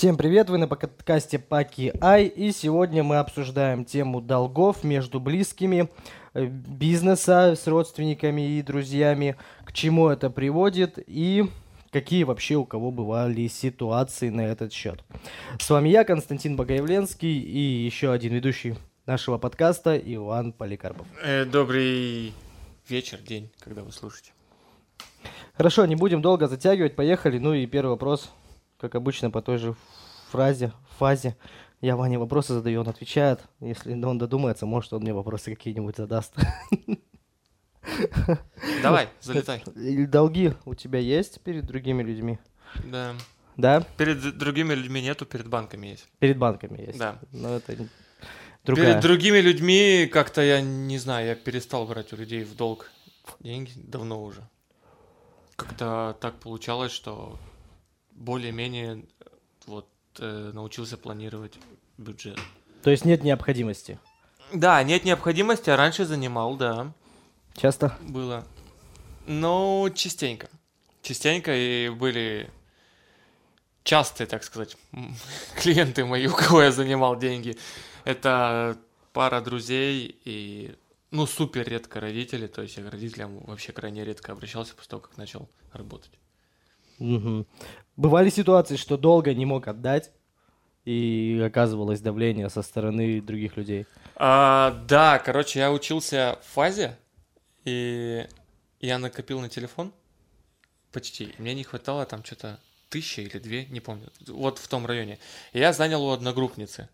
Всем привет, вы на подкасте Паки Ай, и сегодня мы обсуждаем тему долгов между близкими, э, бизнеса с родственниками и друзьями, к чему это приводит и какие вообще у кого бывали ситуации на этот счет. С вами я, Константин Богоявленский, и еще один ведущий нашего подкаста Иван Поликарпов. Э, добрый вечер, день, когда вы слушаете. Хорошо, не будем долго затягивать, поехали. Ну и первый вопрос, как обычно, по той же фразе, фазе. Я Ване вопросы задаю, он отвечает. Если он додумается, может, он мне вопросы какие-нибудь задаст. Давай, залетай. Долги у тебя есть перед другими людьми? Да. Да? Перед другими людьми нету, перед банками есть. Перед банками есть. Да. Но это другая. Перед другими людьми как-то я не знаю, я перестал брать у людей в долг деньги давно уже. Как-то так получалось, что более-менее вот э, научился планировать бюджет. То есть нет необходимости? Да, нет необходимости, а раньше занимал, да. Часто? Было. Ну, частенько. Частенько и были частые, так сказать, клиенты мои, у кого я занимал деньги. Это пара друзей и, ну, супер редко родители. То есть я к родителям вообще крайне редко обращался после того, как начал работать. Угу. Бывали ситуации, что долго не мог отдать, и оказывалось давление со стороны других людей? А, да, короче, я учился в фазе, и я накопил на телефон почти. Мне не хватало там что-то тысячи или две, не помню. Вот в том районе. И я занял у одногруппницы.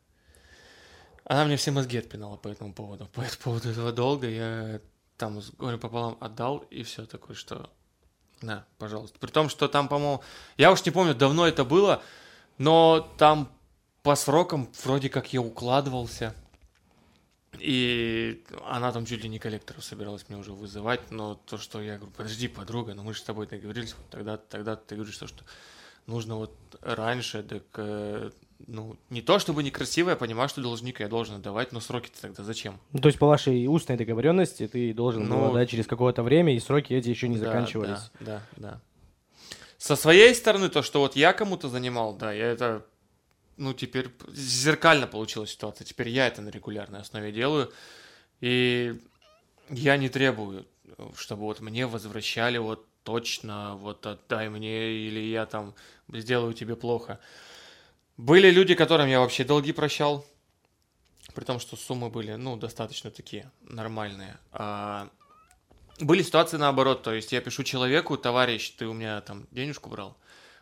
Она мне все мозги отпинала по этому поводу. По этому поводу этого долга я там с горем пополам отдал, и все такое, что... На, пожалуйста. При том, что там, по-моему... Я уж не помню, давно это было, но там по срокам вроде как я укладывался. И она там чуть ли не коллекторов собиралась мне уже вызывать, но то, что я говорю, подожди, подруга, но ну мы же с тобой договорились, тогда, тогда ты говоришь, то, что нужно вот раньше, так, э, ну, не то чтобы некрасиво, я понимаю, что должника я должен отдавать, но сроки-то тогда зачем? Ну, то есть по вашей устной договоренности ты должен ну, был отдать через какое-то время, и сроки эти еще не да, заканчивались. Да, да, да. Со своей стороны, то, что вот я кому-то занимал, да, я это ну, теперь зеркально получилась ситуация. Теперь я это на регулярной основе делаю. И я не требую, чтобы вот мне возвращали вот точно, вот отдай мне, или я там сделаю тебе плохо. Были люди, которым я вообще долги прощал, при том, что суммы были, ну, достаточно такие нормальные. А были ситуации наоборот, то есть я пишу человеку, товарищ, ты у меня там денежку брал,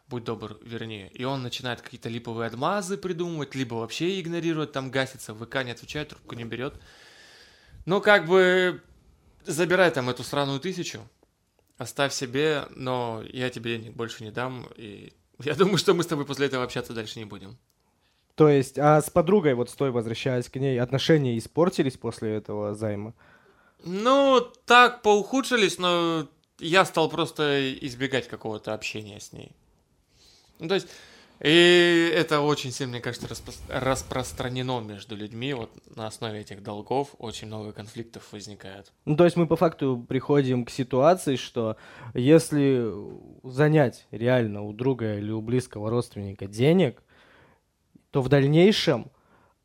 будь добр, вернее. И он начинает какие-то липовые отмазы придумывать, либо вообще игнорирует, там гасится, ВК не отвечает, трубку не берет. Ну, как бы, забирай там эту сраную тысячу, оставь себе, но я тебе денег больше не дам, и я думаю, что мы с тобой после этого общаться дальше не будем. То есть, а с подругой, вот с той, возвращаясь к ней, отношения испортились после этого займа? Ну, так поухудшились, но я стал просто избегать какого-то общения с ней. Ну, то есть, и это очень сильно, мне кажется, распро- распространено между людьми. Вот на основе этих долгов очень много конфликтов возникает. Ну, то есть мы по факту приходим к ситуации, что если занять реально у друга или у близкого родственника денег, то в дальнейшем,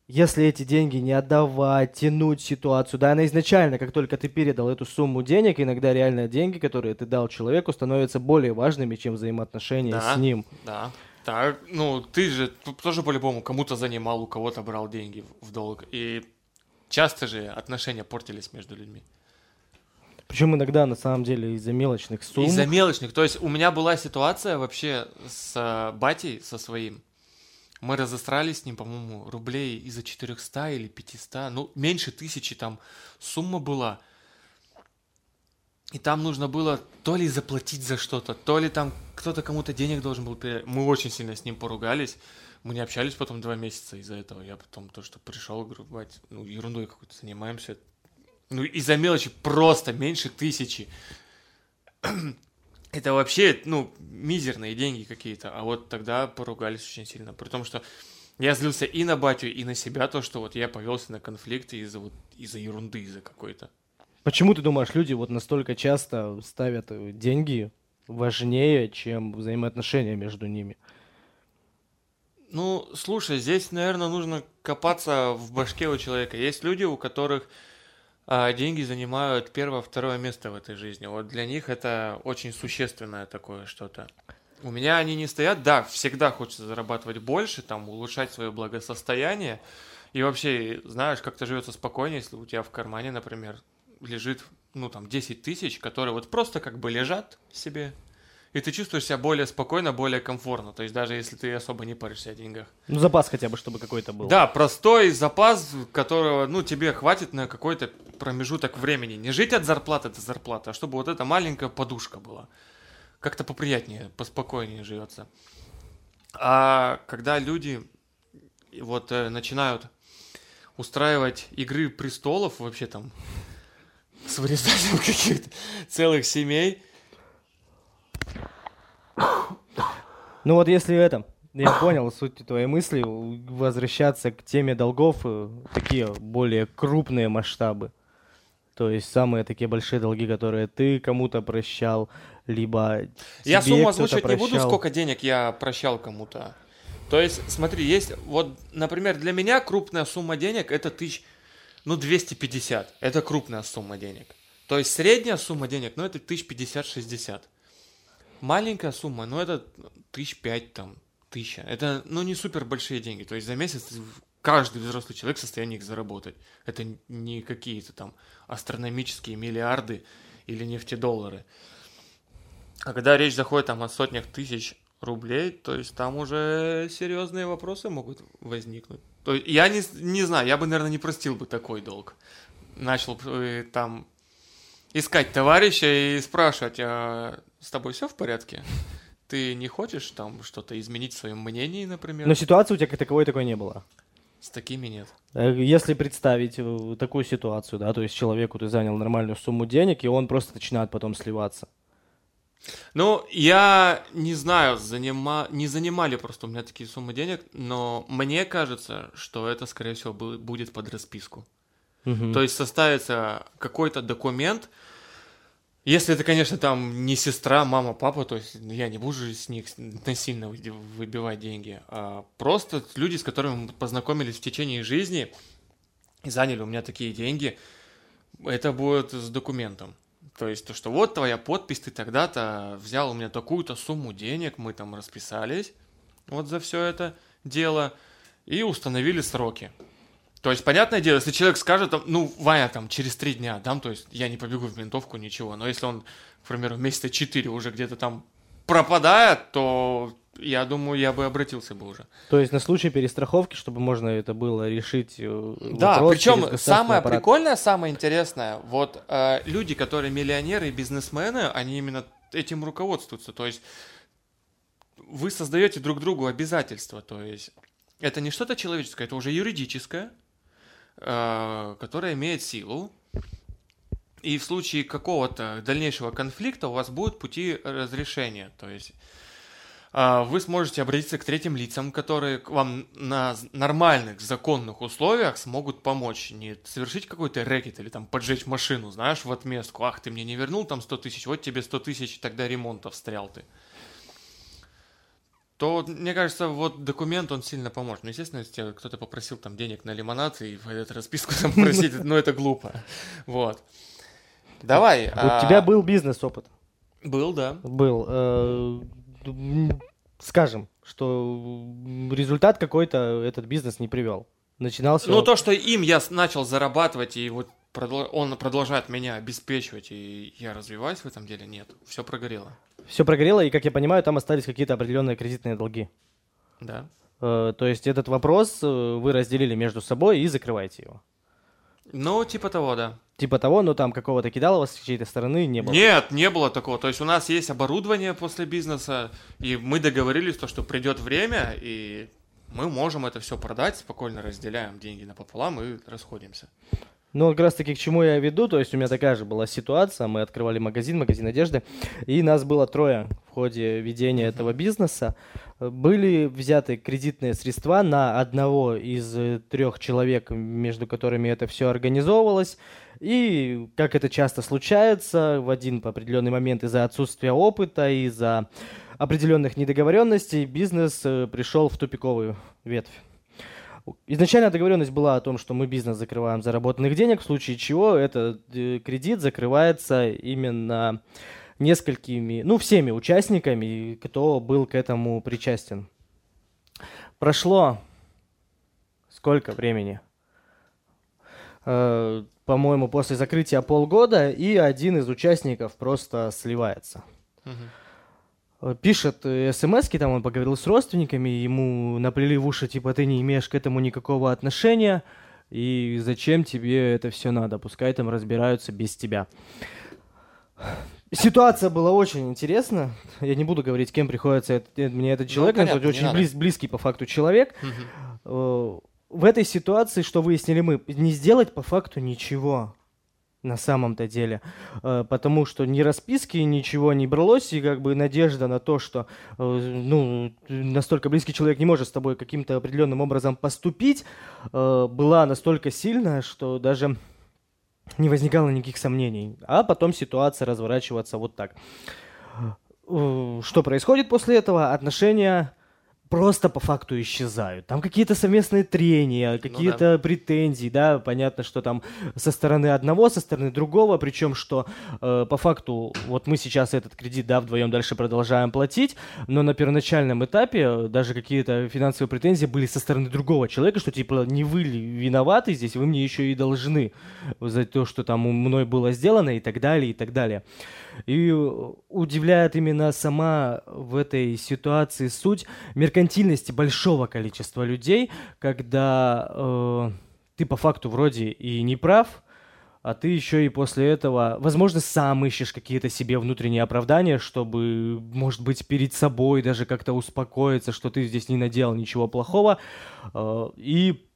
если эти деньги не отдавать, тянуть ситуацию, да, она изначально, как только ты передал эту сумму денег, иногда реально деньги, которые ты дал человеку, становятся более важными, чем взаимоотношения да, с ним. Да, так, ну, ты же тоже по-любому кому-то занимал, у кого-то брал деньги в долг. И часто же отношения портились между людьми. Причем иногда, на самом деле, из-за мелочных сумм. Из-за мелочных. То есть у меня была ситуация вообще с э, батей, со своим. Мы разострались с ним, по-моему, рублей из-за 400 или 500. Ну, меньше тысячи там сумма была. И там нужно было то ли заплатить за что-то, то ли там кто-то кому-то денег должен был передать. Мы очень сильно с ним поругались. Мы не общались потом два месяца из-за этого. Я потом то, что пришел, говорю, бать, ну, ерундой какой-то занимаемся. Ну, из-за мелочи просто меньше тысячи. Это вообще, ну, мизерные деньги какие-то. А вот тогда поругались очень сильно. При том, что я злился и на батю, и на себя, то, что вот я повелся на конфликты из-за вот, из-за ерунды, из-за какой-то. Почему ты думаешь, люди вот настолько часто ставят деньги важнее, чем взаимоотношения между ними? Ну, слушай, здесь, наверное, нужно копаться в башке у человека. Есть люди, у которых а, деньги занимают первое, второе место в этой жизни. Вот для них это очень существенное такое что-то. У меня они не стоят. Да, всегда хочется зарабатывать больше, там, улучшать свое благосостояние. И вообще, знаешь, как-то живется спокойнее, если у тебя в кармане, например, лежит, ну, там, 10 тысяч, которые вот просто как бы лежат себе, и ты чувствуешь себя более спокойно, более комфортно. То есть даже если ты особо не паришься о деньгах. Ну, запас хотя бы, чтобы какой-то был. Да, простой запас, которого, ну, тебе хватит на какой-то промежуток времени. Не жить от зарплаты до зарплаты, а чтобы вот эта маленькая подушка была. Как-то поприятнее, поспокойнее живется. А когда люди вот э, начинают устраивать игры престолов вообще там с вырезанием каких-то целых семей, Ну вот если это, я понял суть твоей мысли, возвращаться к теме долгов, э, такие более крупные масштабы. То есть самые такие большие долги, которые ты кому-то прощал, либо Я сумму озвучивать не буду, сколько денег я прощал кому-то. То есть, смотри, есть, вот, например, для меня крупная сумма денег это тысяч, ну, 250. Это крупная сумма денег. То есть средняя сумма денег, ну, это тысяч пятьдесят-шестьдесят маленькая сумма, но это тысяч пять там, тысяча. Это, ну, не супер большие деньги. То есть за месяц каждый взрослый человек в состоянии их заработать. Это не какие-то там астрономические миллиарды или нефтедоллары. А когда речь заходит там о сотнях тысяч рублей, то есть там уже серьезные вопросы могут возникнуть. То есть я не, не знаю, я бы, наверное, не простил бы такой долг. Начал бы там искать товарища и спрашивать, а с тобой все в порядке? Ты не хочешь там что-то изменить в своем мнении, например? Но ситуации у тебя как таковой такой не было. С такими нет. Э, если представить э, такую ситуацию, да, то есть человеку ты занял нормальную сумму денег, и он просто начинает потом сливаться. Ну, я не знаю, занима... не занимали просто у меня такие суммы денег, но мне кажется, что это, скорее всего, будет под расписку. Угу. То есть составится какой-то документ, если это, конечно, там не сестра, мама, папа, то есть я не буду с них насильно выбивать деньги, а просто люди, с которыми мы познакомились в течение жизни и заняли у меня такие деньги, это будет с документом. То есть то, что вот твоя подпись, ты тогда-то взял у меня такую-то сумму денег, мы там расписались вот за все это дело и установили сроки. То есть, понятное дело, если человек скажет, ну, Ваня, там, через три дня дам, то есть я не побегу в ментовку, ничего. Но если он, к примеру, месяца четыре уже где-то там пропадает, то я думаю, я бы обратился бы уже. То есть на случай перестраховки, чтобы можно это было решить. Э, да, причем самое аппарат. прикольное, самое интересное, вот э, люди, которые миллионеры и бизнесмены, они именно этим руководствуются. То есть вы создаете друг другу обязательства. То есть это не что-то человеческое, это уже юридическое. Э, которая имеет силу, и в случае какого-то дальнейшего конфликта у вас будут пути разрешения. То есть вы сможете обратиться к третьим лицам, которые вам на нормальных законных условиях смогут помочь. Не совершить какой-то рэкет или там поджечь машину, знаешь, в отместку. Ах, ты мне не вернул там 100 тысяч, вот тебе 100 тысяч, тогда ремонта встрял ты то, мне кажется, вот документ, он сильно поможет. Ну, естественно, если кто-то попросил там денег на лимонад и в эту расписку там просить, ну, это глупо. Вот. Давай. У а тебя был бизнес-опыт? Был, да. Был. Скажем, что результат какой-то этот бизнес не привел. Начинался... Ну, то, что им я начал зарабатывать, и вот он продолжает меня обеспечивать, и я развиваюсь в этом деле, нет. Все прогорело все прогорело, и, как я понимаю, там остались какие-то определенные кредитные долги. Да. Э, то есть этот вопрос э, вы разделили между собой и закрываете его. Ну, типа того, да. Типа того, но там какого-то кидалова с чьей-то стороны не было. Нет, не было такого. То есть у нас есть оборудование после бизнеса, и мы договорились, то, что придет время, и мы можем это все продать, спокойно разделяем деньги напополам и расходимся. Ну, как раз таки к чему я веду, то есть у меня такая же была ситуация, мы открывали магазин, магазин одежды, и нас было трое в ходе ведения этого бизнеса. Были взяты кредитные средства на одного из трех человек, между которыми это все организовывалось, и, как это часто случается, в один определенный момент из-за отсутствия опыта, из-за определенных недоговоренностей бизнес э, пришел в тупиковую ветвь. Изначально договоренность была о том, что мы бизнес закрываем заработанных денег, в случае чего этот э, кредит закрывается именно несколькими, ну, всеми участниками, кто был к этому причастен. Прошло сколько времени? Э, по-моему, после закрытия полгода, и один из участников просто сливается. Угу. Пишет смс там он поговорил с родственниками, ему наплели в уши, типа, ты не имеешь к этому никакого отношения, и зачем тебе это все надо, пускай там разбираются без тебя. Ситуация была очень интересна. Я не буду говорить, кем приходится это, мне этот ну, человек, ну, понятно, это очень близ, близкий по факту человек. Угу. В этой ситуации, что выяснили мы, не сделать по факту ничего на самом-то деле, э, потому что ни расписки, ничего не бралось, и как бы надежда на то, что э, ну, настолько близкий человек не может с тобой каким-то определенным образом поступить, э, была настолько сильная, что даже не возникало никаких сомнений. А потом ситуация разворачиваться вот так. Что происходит после этого? Отношения просто по факту исчезают. Там какие-то совместные трения, какие-то ну, да. претензии, да, понятно, что там со стороны одного, со стороны другого, причем что э, по факту вот мы сейчас этот кредит, да, вдвоем дальше продолжаем платить, но на первоначальном этапе даже какие-то финансовые претензии были со стороны другого человека, что типа не вы виноваты здесь, вы мне еще и должны за то, что там мной было сделано и так далее, и так далее. И удивляет именно сама в этой ситуации суть меркантильности большого количества людей, когда э, ты по факту вроде и не прав, а ты еще и после этого, возможно, сам ищешь какие-то себе внутренние оправдания, чтобы, может быть, перед собой даже как-то успокоиться, что ты здесь не наделал ничего плохого. Э, и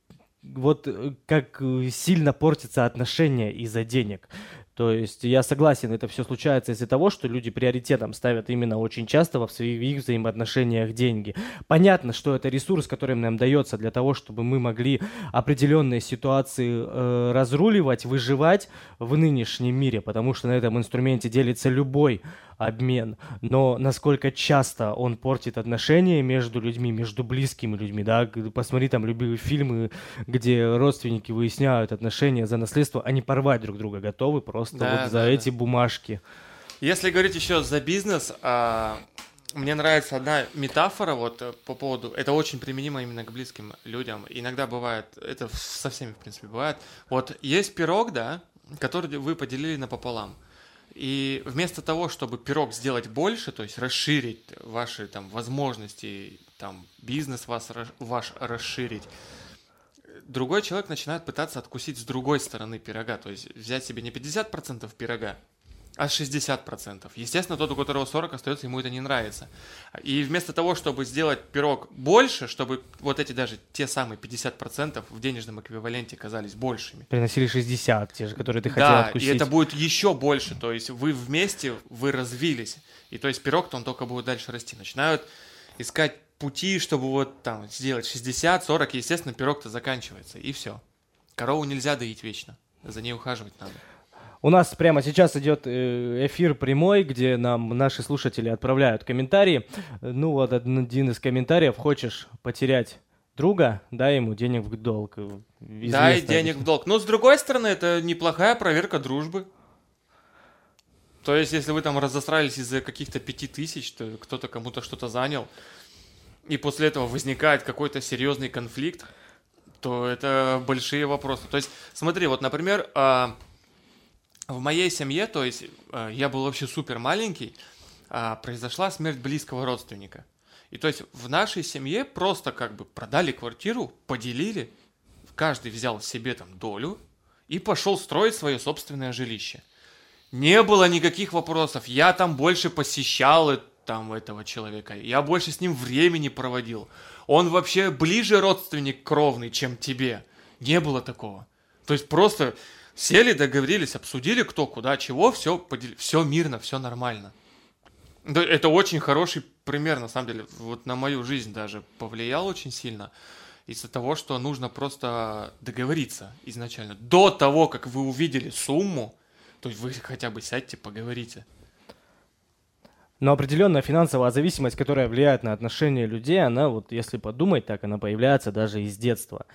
вот э, как сильно портятся отношения из-за денег. То есть я согласен, это все случается из-за того, что люди приоритетом ставят именно очень часто во своих взаимоотношениях деньги. Понятно, что это ресурс, который нам дается для того, чтобы мы могли определенные ситуации э, разруливать, выживать в нынешнем мире, потому что на этом инструменте делится любой обмен, но насколько часто он портит отношения между людьми, между близкими людьми, да, посмотри там любые фильмы, где родственники выясняют отношения за наследство, они порвать друг друга готовы просто да, вот за да, эти да. бумажки. Если говорить еще за бизнес, а, мне нравится одна метафора вот э, по поводу, это очень применимо именно к близким людям. Иногда бывает, это со всеми, в принципе, бывает. Вот есть пирог, да, который вы поделили напополам. И вместо того, чтобы пирог сделать больше, то есть расширить ваши там возможности, там бизнес вас, ваш расширить, другой человек начинает пытаться откусить с другой стороны пирога, то есть взять себе не 50% пирога, а 60%. Естественно, тот, у которого 40 остается, ему это не нравится. И вместо того, чтобы сделать пирог больше, чтобы вот эти даже те самые 50% в денежном эквиваленте казались большими. Приносили 60, те же, которые ты хотел да, откусить. и это будет еще больше. То есть вы вместе, вы развились. И то есть пирог-то он только будет дальше расти. Начинают искать пути, чтобы вот там сделать 60, 40, естественно, пирог-то заканчивается. И все. Корову нельзя доить вечно. За ней ухаживать надо. У нас прямо сейчас идет э, эфир прямой, где нам наши слушатели отправляют комментарии. Ну вот один из комментариев. Хочешь потерять друга, дай ему денег в долг. Известно дай денег в долг. Но с другой стороны, это неплохая проверка дружбы. То есть, если вы там разосрались из-за каких-то пяти тысяч, то кто-то кому-то что-то занял, и после этого возникает какой-то серьезный конфликт, то это большие вопросы. То есть, смотри, вот, например, а, в моей семье, то есть э, я был вообще супер маленький, э, произошла смерть близкого родственника. И то есть в нашей семье просто как бы продали квартиру, поделили, каждый взял себе там долю и пошел строить свое собственное жилище. Не было никаких вопросов. Я там больше посещал там этого человека. Я больше с ним времени проводил. Он вообще ближе родственник кровный, чем тебе. Не было такого. То есть просто Сели, договорились, обсудили, кто куда, чего, все, подел... все мирно, все нормально. Это очень хороший пример, на самом деле. Вот на мою жизнь даже повлиял очень сильно. Из-за того, что нужно просто договориться изначально. До того, как вы увидели сумму, то есть вы хотя бы сядьте, поговорите. Но определенная финансовая зависимость, которая влияет на отношения людей, она вот, если подумать так, она появляется даже из детства.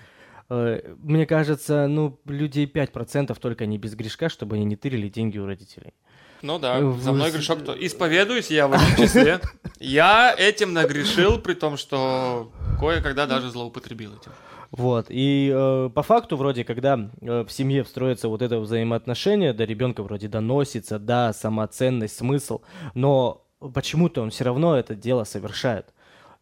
Э, мне кажется, ну, людей 5% только не без грешка, чтобы они не тырили деньги у родителей. Ну да, э, за мной грешок кто? Исповедуюсь я в этом числе. Я этим нагрешил, при том, что кое-когда даже злоупотребил этим. Вот. И э, по факту, вроде, когда э, в семье встроится вот это взаимоотношение, до ребенка вроде доносится, да, самоценность, смысл, но почему-то он все равно это дело совершает.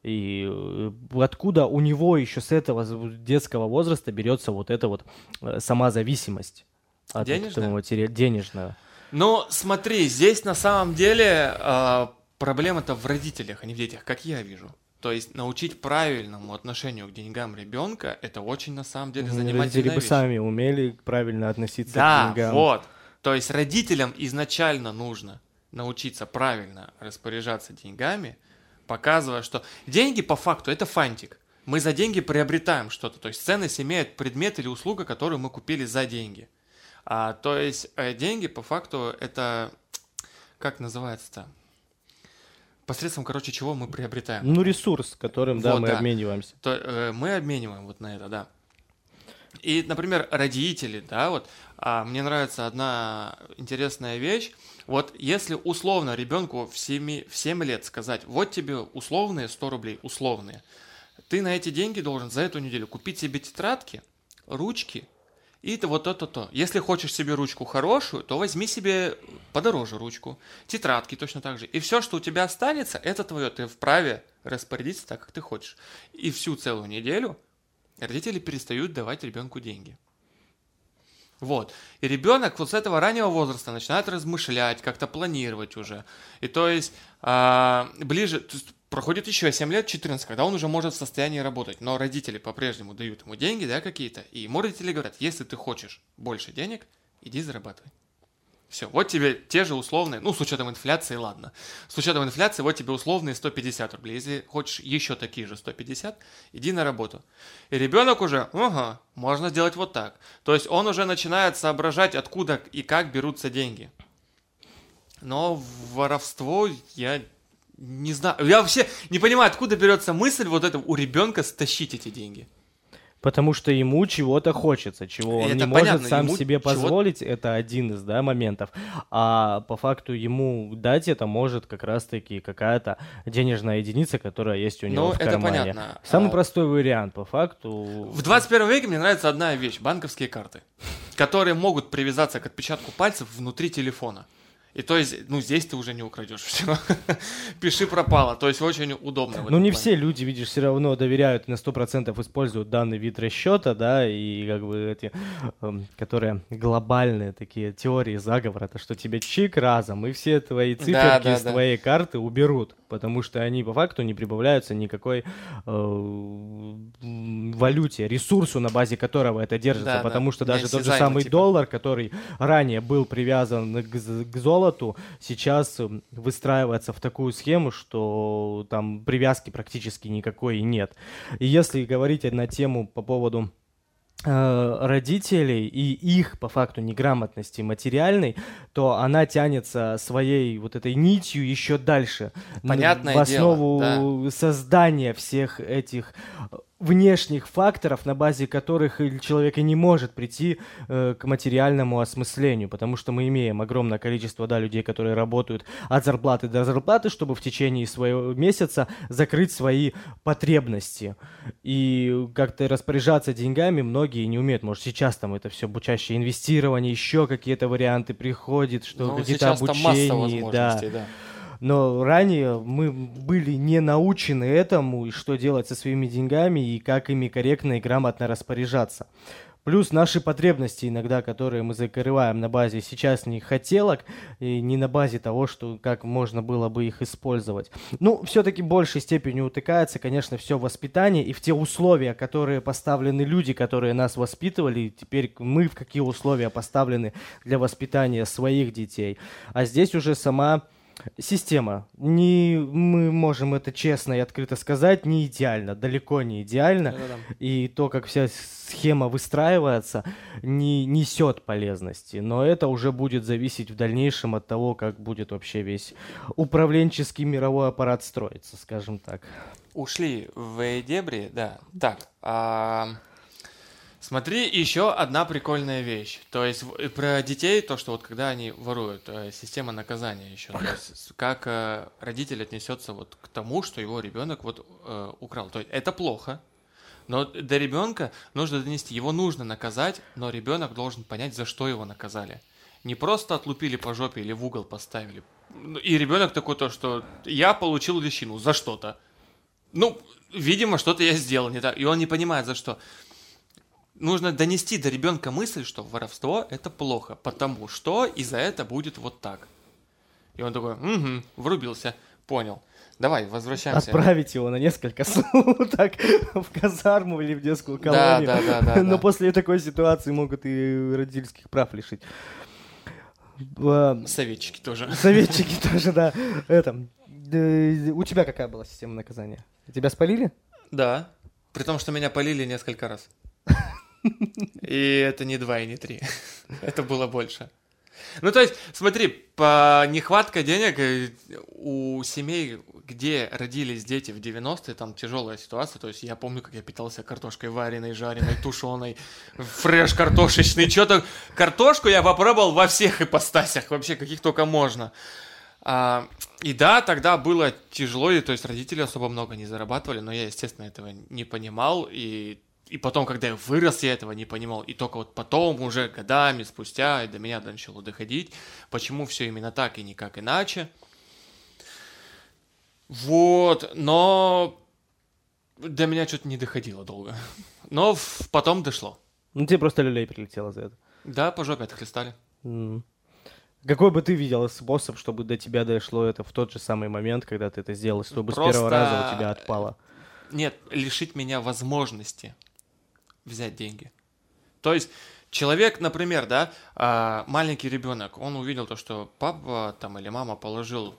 И э, откуда у него еще с этого детского возраста берется вот эта вот э, сама зависимость от денежная? этого материала денежного? Ну, смотри, здесь на самом деле э, проблема-то в родителях, а не в детях, как я вижу. То есть научить правильному отношению к деньгам ребенка это очень на самом деле занимательная Родители бы сами умели правильно относиться да, к деньгам. Да, вот. То есть родителям изначально нужно научиться правильно распоряжаться деньгами, показывая, что деньги по факту это фантик. Мы за деньги приобретаем что-то. То есть ценность имеет предмет или услуга, которую мы купили за деньги. А, то есть э, деньги по факту это как называется-то? Посредством, короче, чего мы приобретаем? Ну, ресурс, которым, да, вот, мы да. обмениваемся. То, э, мы обмениваем вот на это, да. И, например, родители, да, вот, а, мне нравится одна интересная вещь. Вот если условно ребенку в 7, в 7 лет сказать, вот тебе условные 100 рублей, условные, ты на эти деньги должен за эту неделю купить себе тетрадки, ручки и это вот то-то-то. Если хочешь себе ручку хорошую, то возьми себе подороже ручку, тетрадки точно так же. И все, что у тебя останется, это твое. Ты вправе распорядиться так, как ты хочешь. И всю целую неделю родители перестают давать ребенку деньги. Вот. И ребенок вот с этого раннего возраста начинает размышлять, как-то планировать уже. И то есть а, ближе, то есть проходит еще 7 лет, 14, когда он уже может в состоянии работать, но родители по-прежнему дают ему деньги, да, какие-то, и ему родители говорят, если ты хочешь больше денег, иди зарабатывай. Все, вот тебе те же условные, ну, с учетом инфляции, ладно. С учетом инфляции, вот тебе условные 150 рублей. Если хочешь еще такие же 150, иди на работу. И ребенок уже, ага, можно сделать вот так. То есть он уже начинает соображать, откуда и как берутся деньги. Но воровство я не знаю. Я вообще не понимаю, откуда берется мысль вот это у ребенка стащить эти деньги. Потому что ему чего-то хочется, чего он это не понятно, может сам себе позволить, чего... это один из да, моментов. А по факту ему дать это может как раз-таки какая-то денежная единица, которая есть у него ну, в кармане. Это понятно. Самый а... простой вариант, по факту. В 21 веке мне нравится одна вещь: банковские карты, которые могут привязаться к отпечатку пальцев внутри телефона. И то есть, ну, здесь ты уже не украдешь все. Пиши пропало. То есть очень удобно. Ну, не плане. все люди, видишь, все равно доверяют, на 100% используют данный вид расчета, да, и как бы эти, э, которые глобальные такие теории заговора, это что тебе чик разом, и все твои циферки да, да, с да. твоей карты уберут, потому что они по факту не прибавляются никакой э, валюте, ресурсу, на базе которого это держится, потому что даже тот же самый типа. доллар, который ранее был привязан к, к золоту, золоту сейчас эм, выстраивается в такую схему, что там привязки практически никакой и нет. И если говорить на тему по поводу э, родителей и их, по факту, неграмотности материальной, то она тянется своей вот этой нитью еще дальше. Понятное в основу дело, да. создания всех этих внешних факторов, на базе которых человек и не может прийти э, к материальному осмыслению, потому что мы имеем огромное количество да, людей, которые работают от зарплаты до зарплаты, чтобы в течение своего месяца закрыть свои потребности. И как-то распоряжаться деньгами многие не умеют. Может, сейчас там это все чаще инвестирование, еще какие-то варианты приходят, что ну, какие-то обучения. Да. да но ранее мы были не научены этому, и что делать со своими деньгами, и как ими корректно и грамотно распоряжаться. Плюс наши потребности иногда, которые мы закрываем на базе сейчас не хотелок, и не на базе того, что как можно было бы их использовать. Ну, все-таки большей степени утыкается, конечно, все воспитание и в те условия, которые поставлены люди, которые нас воспитывали, теперь мы в какие условия поставлены для воспитания своих детей. А здесь уже сама Система. Не, мы можем это честно и открыто сказать, не идеально, далеко не идеально. Да-да-да. И то, как вся схема выстраивается, не несет полезности. Но это уже будет зависеть в дальнейшем от того, как будет вообще весь управленческий мировой аппарат строиться, скажем так. Ушли в дебри, да. Так, а Смотри, еще одна прикольная вещь. То есть про детей, то, что вот когда они воруют, э, система наказания еще. То есть как э, родитель отнесется вот к тому, что его ребенок вот э, украл. То есть это плохо, но до ребенка нужно донести, его нужно наказать, но ребенок должен понять, за что его наказали. Не просто отлупили по жопе или в угол поставили. И ребенок такой то, что я получил лещину за что-то. Ну, видимо, что-то я сделал не так. И он не понимает, за что нужно донести до ребенка мысль, что воровство это плохо, потому что и за это будет вот так. И он такой, угу, врубился, понял. Давай, возвращаемся. Отправить его на несколько суток в казарму или в детскую колонию. Да, да, да. да Но да. после такой ситуации могут и родительских прав лишить. Советчики тоже. Советчики тоже, да. Это, у тебя какая была система наказания? Тебя спалили? Да. При том, что меня полили несколько раз. И это не два и не три. Это было больше. Ну, то есть, смотри, по нехватка денег э, у семей, где родились дети в 90-е, там тяжелая ситуация. То есть, я помню, как я питался картошкой вареной, жареной, тушеной, фреш картошечный. Что-то картошку я попробовал во всех ипостасях, вообще, каких только можно. А, и да, тогда было тяжело, и, то есть родители особо много не зарабатывали, но я, естественно, этого не понимал, и и потом, когда я вырос, я этого не понимал. И только вот потом, уже годами спустя, до меня начало доходить, почему все именно так и никак иначе. Вот, но до меня что-то не доходило долго. Но потом дошло. Ну, тебе просто люлей прилетело за это. Да, по жопе отхлестали. Mm. Какой бы ты видел способ, чтобы до тебя дошло это в тот же самый момент, когда ты это сделал, чтобы Просто... с первого раза у тебя отпало? Нет, лишить меня возможности взять деньги. То есть человек, например, да, а, маленький ребенок, он увидел то, что папа там или мама положил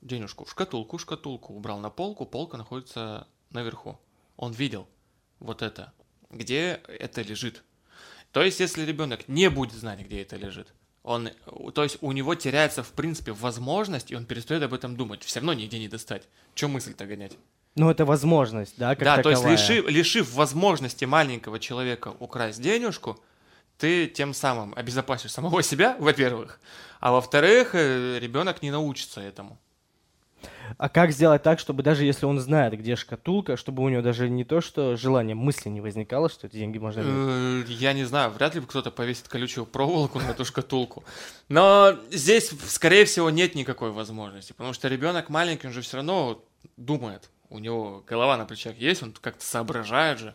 денежку в шкатулку, шкатулку убрал на полку, полка находится наверху. Он видел вот это, где это лежит. То есть, если ребенок не будет знать, где это лежит, он, то есть у него теряется, в принципе, возможность, и он перестает об этом думать. Все равно нигде не достать. Чем мысль-то гонять? Ну, это возможность, да, как Да, таковая. то есть лишив, лишив возможности маленького человека украсть денежку, ты тем самым обезопасишь самого себя, во-первых, а во-вторых, э, ребенок не научится этому. А как сделать так, чтобы даже если он знает, где шкатулка, чтобы у него даже не то, что желание мысли не возникало, что эти деньги можно? Э, я не знаю, вряд ли кто-то повесит колючую проволоку на эту шкатулку. Но здесь, скорее всего, нет никакой возможности, потому что ребенок маленький, он же все равно думает у него голова на плечах есть, он как-то соображает же.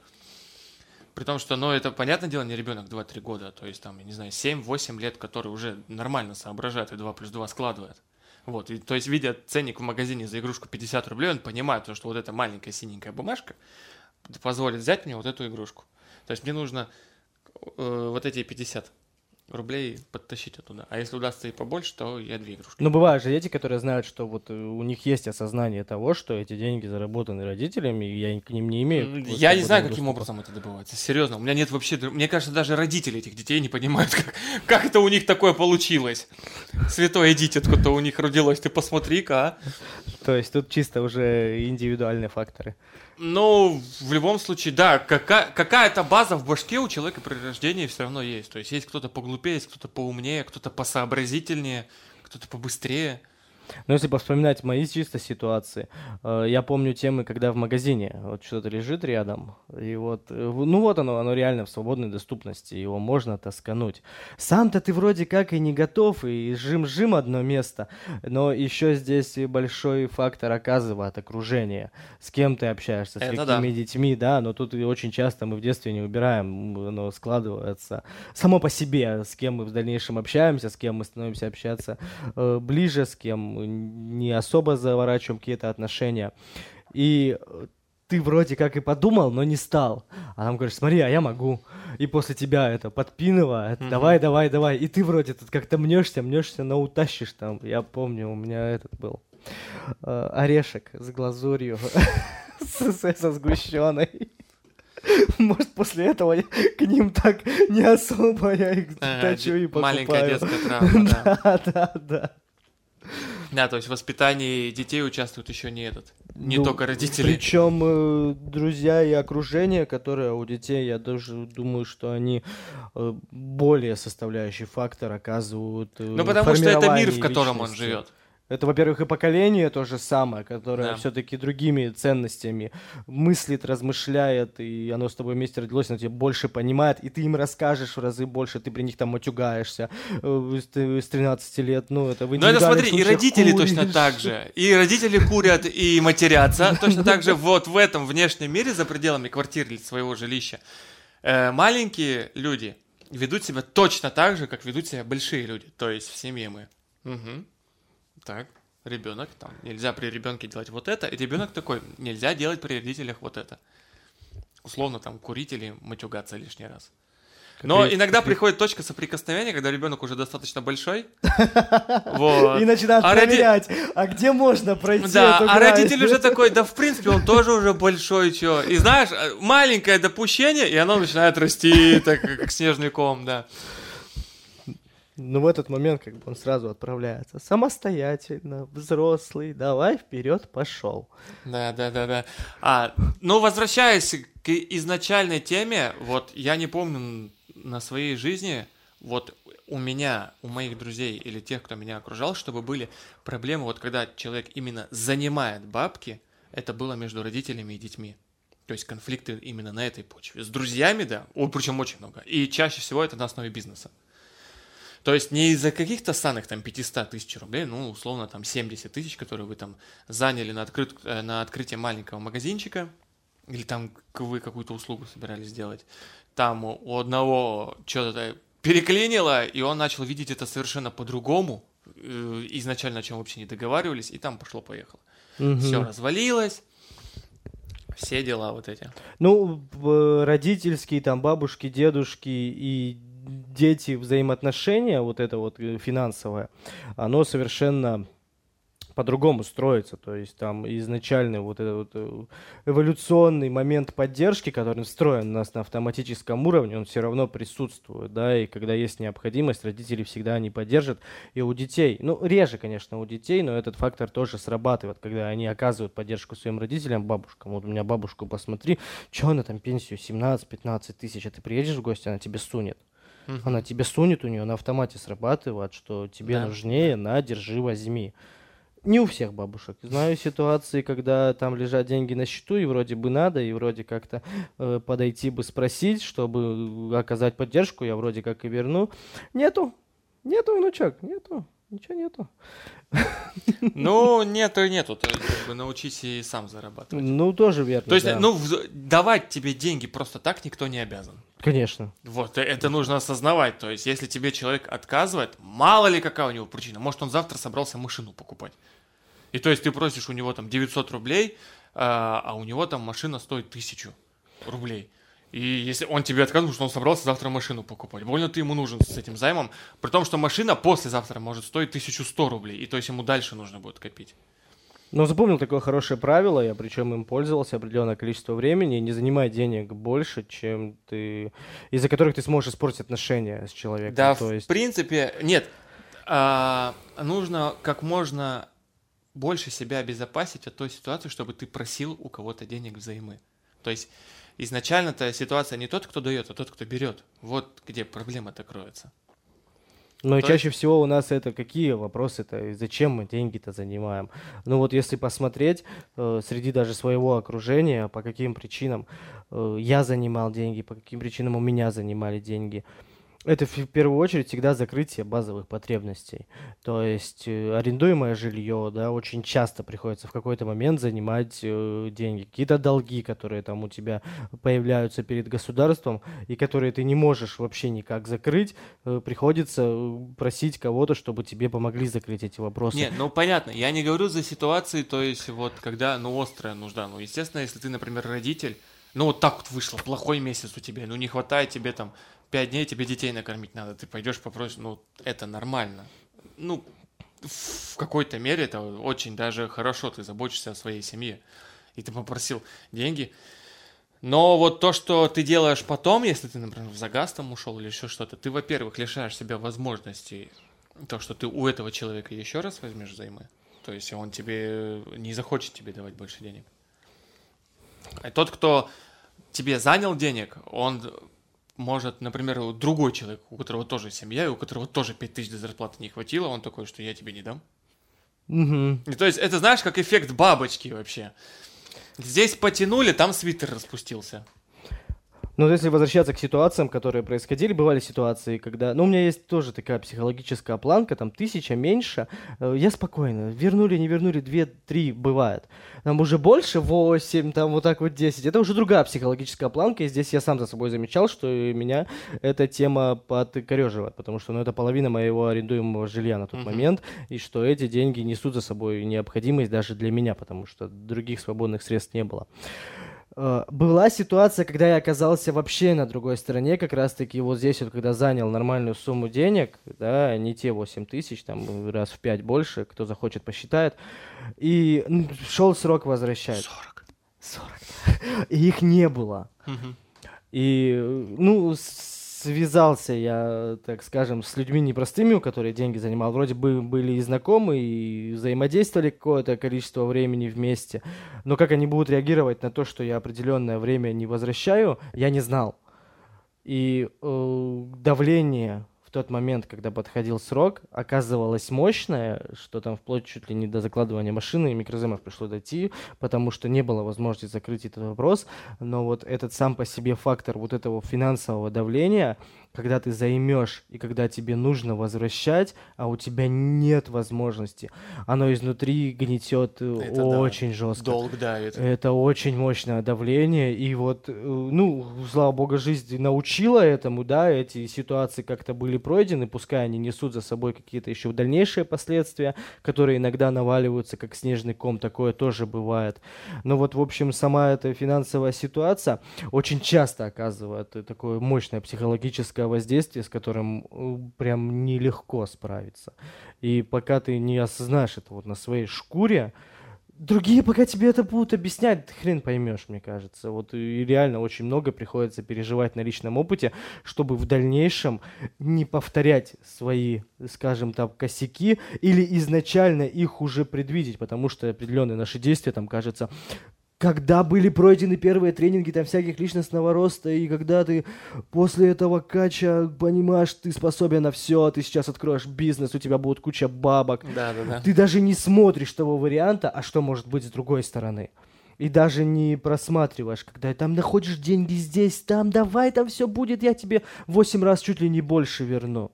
При том, что, ну, это, понятное дело, не ребенок 2-3 года, то есть, там, я не знаю, 7-8 лет, который уже нормально соображает и 2 плюс 2 складывает. Вот, и, то есть, видя ценник в магазине за игрушку 50 рублей, он понимает, что вот эта маленькая синенькая бумажка позволит взять мне вот эту игрушку. То есть, мне нужно э, вот эти 50 рублей подтащить оттуда. А если удастся и побольше, то я две игрушки. Но бывают же дети, которые знают, что вот э, у них есть осознание того, что эти деньги заработаны родителями, и я к ним не имею. Я не знаю, каким образом это добывается. Серьезно, у меня нет вообще... Мне кажется, даже родители этих детей не понимают, как, как это у них такое получилось. Святое дитятко-то у них родилось, ты посмотри-ка, а. То есть тут чисто уже индивидуальные факторы. Ну, в любом случае, да, какая- какая-то база в башке у человека при рождении все равно есть. То есть есть кто-то поглупее, есть кто-то поумнее, кто-то посообразительнее, кто-то побыстрее. Но если вспоминать мои чисто ситуации, э, я помню темы, когда в магазине вот что-то лежит рядом, и вот, э, ну вот оно, оно реально в свободной доступности, его можно таскануть. Сам-то ты вроде как и не готов, и жим-жим одно место, но еще здесь большой фактор оказывает окружение, с кем ты общаешься, с Это какими да. детьми, да, но тут очень часто мы в детстве не убираем, оно складывается само по себе, с кем мы в дальнейшем общаемся, с кем мы становимся общаться э, ближе, с кем не особо заворачиваем какие-то отношения. И ты вроде как и подумал, но не стал. А нам говоришь, смотри, а я могу. И после тебя это подпинывает, mm-hmm. давай, давай, давай. И ты вроде тут как-то мнешься, мнешься, но утащишь там. Я помню, у меня этот был э, орешек с глазурью, со сгущенной. Может, после этого к ним так не особо я их точу и покупаю. Маленькая детская травма, да. Да, да, да. Да, то есть в воспитании детей участвуют еще не этот, не ну, только родители. Причем э, друзья и окружение, которое у детей, я даже думаю, что они э, более составляющий фактор оказывают. Э, ну потому что это мир, в котором личности. он живет. Это, во-первых, и поколение то же самое, которое да. все-таки другими ценностями мыслит, размышляет, и оно с тобой вместе родилось, оно тебе больше понимает, и ты им расскажешь в разы больше, ты при них там матюгаешься э, с 13 лет, ну, это вы Ну, это смотри, и родители куришь. точно так же, и родители курят и матерятся, точно так же вот в этом внешнем мире, за пределами квартиры или своего жилища, э, маленькие люди ведут себя точно так же, как ведут себя большие люди, то есть в семье мы. Угу. Так, ребенок, там, нельзя при ребенке делать вот это, и ребенок такой, нельзя делать при родителях вот это. Условно, там, курить или матюгаться лишний раз. Но и, иногда приходит точка соприкосновения, когда ребенок уже достаточно большой. Вот. И начинает а проверять, роди... а где можно пройти Да, а родитель уже такой, да в принципе он тоже уже большой, чё. И знаешь, маленькое допущение, и оно начинает расти, так как снежный ком, да. Но в этот момент как бы он сразу отправляется самостоятельно, взрослый, давай вперед, пошел. Да, да, да, да. А, ну, возвращаясь к изначальной теме, вот я не помню на своей жизни, вот у меня, у моих друзей или тех, кто меня окружал, чтобы были проблемы, вот когда человек именно занимает бабки, это было между родителями и детьми. То есть конфликты именно на этой почве. С друзьями, да, причем очень много. И чаще всего это на основе бизнеса. То есть не из-за каких-то станных там 500 тысяч рублей, ну, условно, там 70 тысяч, которые вы там заняли на, открыт, э, на открытие маленького магазинчика, или там вы какую-то услугу собирались сделать, там у одного что-то переклинило, и он начал видеть это совершенно по-другому, э, изначально о чем вообще не договаривались, и там пошло-поехало. Угу. Все развалилось, все дела вот эти. Ну, родительские, там, бабушки, дедушки и дети взаимоотношения, вот это вот э, финансовое, оно совершенно по-другому строится. То есть там изначальный вот этот вот э, эволюционный момент поддержки, который встроен у нас на автоматическом уровне, он все равно присутствует, да, и когда есть необходимость, родители всегда не поддержат. И у детей, ну, реже, конечно, у детей, но этот фактор тоже срабатывает, когда они оказывают поддержку своим родителям, бабушкам. Вот у меня бабушку посмотри, что она там пенсию 17-15 тысяч, а ты приедешь в гости, она тебе сунет. Угу. Она тебе сунет, у нее на автомате срабатывает, что тебе да. нужнее, на, держи, возьми. Не у всех бабушек. Знаю ситуации, когда там лежат деньги на счету, и вроде бы надо, и вроде как-то э, подойти бы спросить, чтобы оказать поддержку, я вроде как и верну. Нету. Нету, внучок, нету. Ничего нету. Ну, нету и нету. Ты как бы научись и сам зарабатывать. Ну, тоже верно. То есть, да. ну, давать тебе деньги просто так никто не обязан. Конечно. Вот, э, это нужно осознавать. То есть, если тебе человек отказывает, мало ли какая у него причина. Может, он завтра собрался машину покупать. И то есть, ты просишь у него там 900 рублей, а, а у него там машина стоит 1000 рублей. И если он тебе отказывает, что он собрался завтра машину покупать, больно ты ему нужен с этим займом, при том, что машина послезавтра может стоить 1100 рублей, и то есть ему дальше нужно будет копить. Но запомнил такое хорошее правило, я причем им пользовался определенное количество времени, не занимай денег больше, чем ты, из-за которых ты сможешь испортить отношения с человеком. Да, То есть... в принципе, нет, а, нужно как можно больше себя обезопасить от той ситуации, чтобы ты просил у кого-то денег взаймы. То есть изначально-то ситуация не тот, кто дает, а тот, кто берет. Вот где проблема-то кроется. Но То чаще есть... всего у нас это какие вопросы-то, зачем мы деньги-то занимаем? Ну вот если посмотреть э, среди даже своего окружения, по каким причинам э, я занимал деньги, по каким причинам у меня занимали деньги. Это в первую очередь всегда закрытие базовых потребностей. То есть э, арендуемое жилье, да, очень часто приходится в какой-то момент занимать э, деньги. Какие-то долги, которые там у тебя появляются перед государством и которые ты не можешь вообще никак закрыть, э, приходится просить кого-то, чтобы тебе помогли закрыть эти вопросы. Нет, ну понятно, я не говорю за ситуации, то есть вот когда, ну, острая нужда. Ну, естественно, если ты, например, родитель, ну, вот так вот вышло, плохой месяц у тебя, ну, не хватает тебе там пять дней тебе детей накормить надо, ты пойдешь попросишь, ну, это нормально. Ну, в какой-то мере это очень даже хорошо, ты заботишься о своей семье. И ты попросил деньги. Но вот то, что ты делаешь потом, если ты, например, в загаз там ушел или еще что-то, ты, во-первых, лишаешь себя возможности, то, что ты у этого человека еще раз возьмешь взаймы. То есть он тебе не захочет тебе давать больше денег. А тот, кто тебе занял денег, он может, например, другой человек, у которого тоже семья, и у которого тоже 5 тысяч до зарплаты не хватило, он такой, что я тебе не дам. Угу. И то есть это, знаешь, как эффект бабочки вообще. Здесь потянули, там свитер распустился. Ну, если возвращаться к ситуациям, которые происходили, бывали ситуации, когда... Ну, у меня есть тоже такая психологическая планка, там, тысяча меньше. Э, я спокойно. Вернули, не вернули, две, три бывает. Там уже больше, восемь, там вот так вот десять. Это уже другая психологическая планка, и здесь я сам за собой замечал, что меня эта тема подкореживает, потому что, ну, это половина моего арендуемого жилья на тот uh-huh. момент, и что эти деньги несут за собой необходимость даже для меня, потому что других свободных средств не было. Э, была ситуация, когда я оказался вообще на другой стороне, как раз-таки вот здесь вот, когда занял нормальную сумму денег, да, не те 8 тысяч, там раз в 5 больше, кто захочет, посчитает, и ну, шел срок возвращать. 40. 40. И их не было. Угу. И, ну, связался я, так скажем, с людьми непростыми, у которых деньги занимал. Вроде бы были и знакомы, и взаимодействовали какое-то количество времени вместе. Но как они будут реагировать на то, что я определенное время не возвращаю, я не знал. И э, давление тот момент, когда подходил срок, оказывалось мощное, что там вплоть чуть ли не до закладывания машины и микроземов пришло дойти, потому что не было возможности закрыть этот вопрос. Но вот этот сам по себе фактор вот этого финансового давления, когда ты займешь и когда тебе нужно возвращать, а у тебя нет возможности. Оно изнутри гнетет э, это очень да. жестко. Долг давит. Это очень мощное давление. И вот, э, ну, слава богу, жизнь научила этому, да, эти ситуации как-то были пройдены, пускай они несут за собой какие-то еще дальнейшие последствия, которые иногда наваливаются, как снежный ком, такое тоже бывает. Но вот, в общем, сама эта финансовая ситуация очень часто оказывает такое мощное психологическое физическое воздействие, с которым э, прям нелегко справиться. И пока ты не осознаешь это вот на своей шкуре, другие пока тебе это будут объяснять, хрен поймешь, мне кажется. Вот и реально очень много приходится переживать на личном опыте, чтобы в дальнейшем не повторять свои, скажем так, косяки или изначально их уже предвидеть, потому что определенные наши действия, там, кажется, когда были пройдены первые тренинги там всяких личностного роста, и когда ты после этого кача понимаешь, ты способен на все, ты сейчас откроешь бизнес, у тебя будет куча бабок. Да, да, да. Ты даже не смотришь того варианта, а что может быть с другой стороны. И даже не просматриваешь, когда там находишь деньги здесь, там, давай, там все будет, я тебе восемь раз чуть ли не больше верну.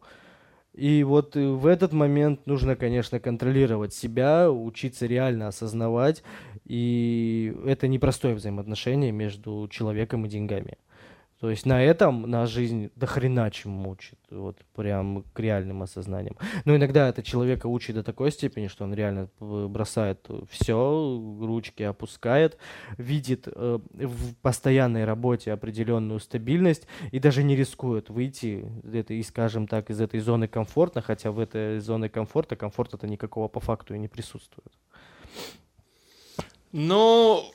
И вот э, в этот момент нужно, конечно, контролировать себя, учиться реально осознавать. И это непростое взаимоотношение между человеком и деньгами. То есть на этом на жизнь до хрена чем мучит, вот прям к реальным осознаниям. Но иногда это человека учит до такой степени, что он реально бросает все, ручки опускает, видит э, в постоянной работе определенную стабильность и даже не рискует выйти это, и, скажем так, из этой зоны комфорта, хотя в этой зоне комфорта комфорта-то никакого по факту и не присутствует. Ну,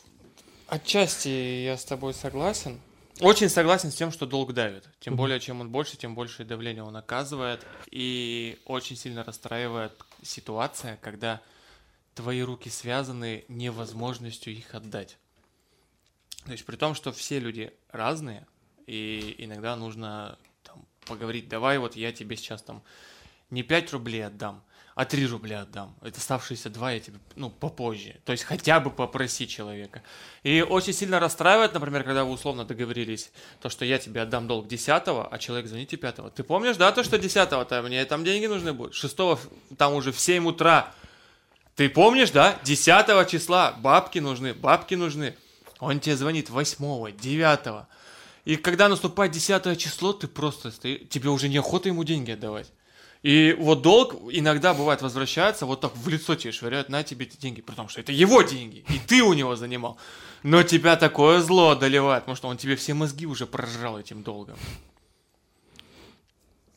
отчасти я с тобой согласен. Очень согласен с тем, что долг давит. Тем mm-hmm. более, чем он больше, тем больше давление он оказывает. И очень сильно расстраивает ситуация, когда твои руки связаны невозможностью их отдать. То есть при том, что все люди разные, и иногда нужно там, поговорить, давай вот я тебе сейчас там не 5 рублей отдам, а 3 рубля отдам. Это оставшиеся 2 я тебе, ну, попозже. То есть хотя бы попроси человека. И очень сильно расстраивает, например, когда вы условно договорились, то, что я тебе отдам долг 10 а человек звоните 5 Ты помнишь, да, то, что 10 мне там деньги нужны будут? 6 там уже в 7 утра. Ты помнишь, да? 10 числа бабки нужны, бабки нужны. Он тебе звонит 8 9 И когда наступает 10 число, ты просто стоишь, тебе уже неохота ему деньги отдавать. И вот долг иногда бывает возвращается, вот так в лицо тебе швыряют, на тебе эти деньги, потому что это его деньги, и ты у него занимал. Но тебя такое зло одолевает, потому что он тебе все мозги уже прожрал этим долгом.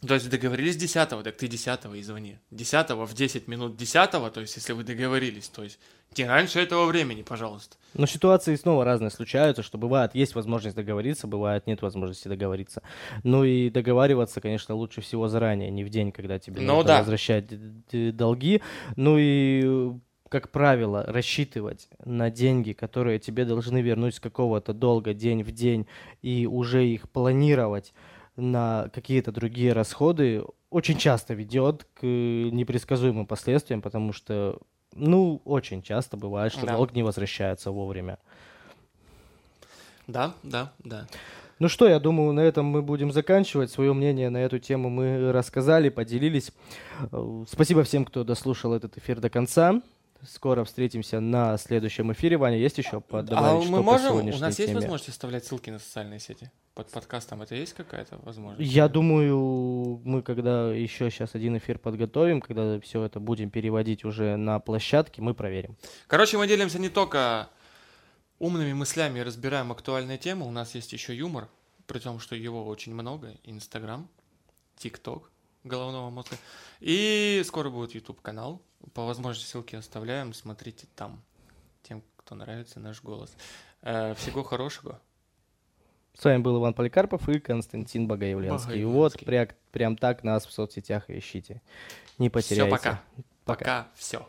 То есть договорились 10 так ты 10 и звони. 10 в 10 минут 10 то есть если вы договорились, то есть не раньше этого времени, пожалуйста. Но ситуации снова разные случаются, что бывает, есть возможность договориться, бывает, нет возможности договориться. Ну и договариваться, конечно, лучше всего заранее, не в день, когда тебе ну, нужно да. возвращать долги. Ну и как правило, рассчитывать на деньги, которые тебе должны вернуть с какого-то долга день в день, и уже их планировать на какие-то другие расходы очень часто ведет к непредсказуемым последствиям, потому что, ну, очень часто бывает, что да. долг не возвращается вовремя. Да, да, да. Ну что, я думаю, на этом мы будем заканчивать. Свое мнение на эту тему мы рассказали, поделились. Спасибо всем, кто дослушал этот эфир до конца. Скоро встретимся на следующем эфире. Ваня, есть еще добавить, а мы можем? У нас теме? есть возможность оставлять ссылки на социальные сети? Под подкастом это есть какая-то возможность? Я думаю, мы когда еще сейчас один эфир подготовим, когда все это будем переводить уже на площадке, мы проверим. Короче, мы делимся не только умными мыслями и разбираем актуальные темы, у нас есть еще юмор, при том, что его очень много. Инстаграм, ТикТок головного мозга. И скоро будет YouTube канал по возможности ссылки оставляем, смотрите там. Тем, кто нравится наш голос. Э, всего хорошего. С вами был Иван Поликарпов и Константин Богоявленский. Вот прям, прям так нас в соцсетях ищите. Не потеряйте. Все, пока. Пока, пока все.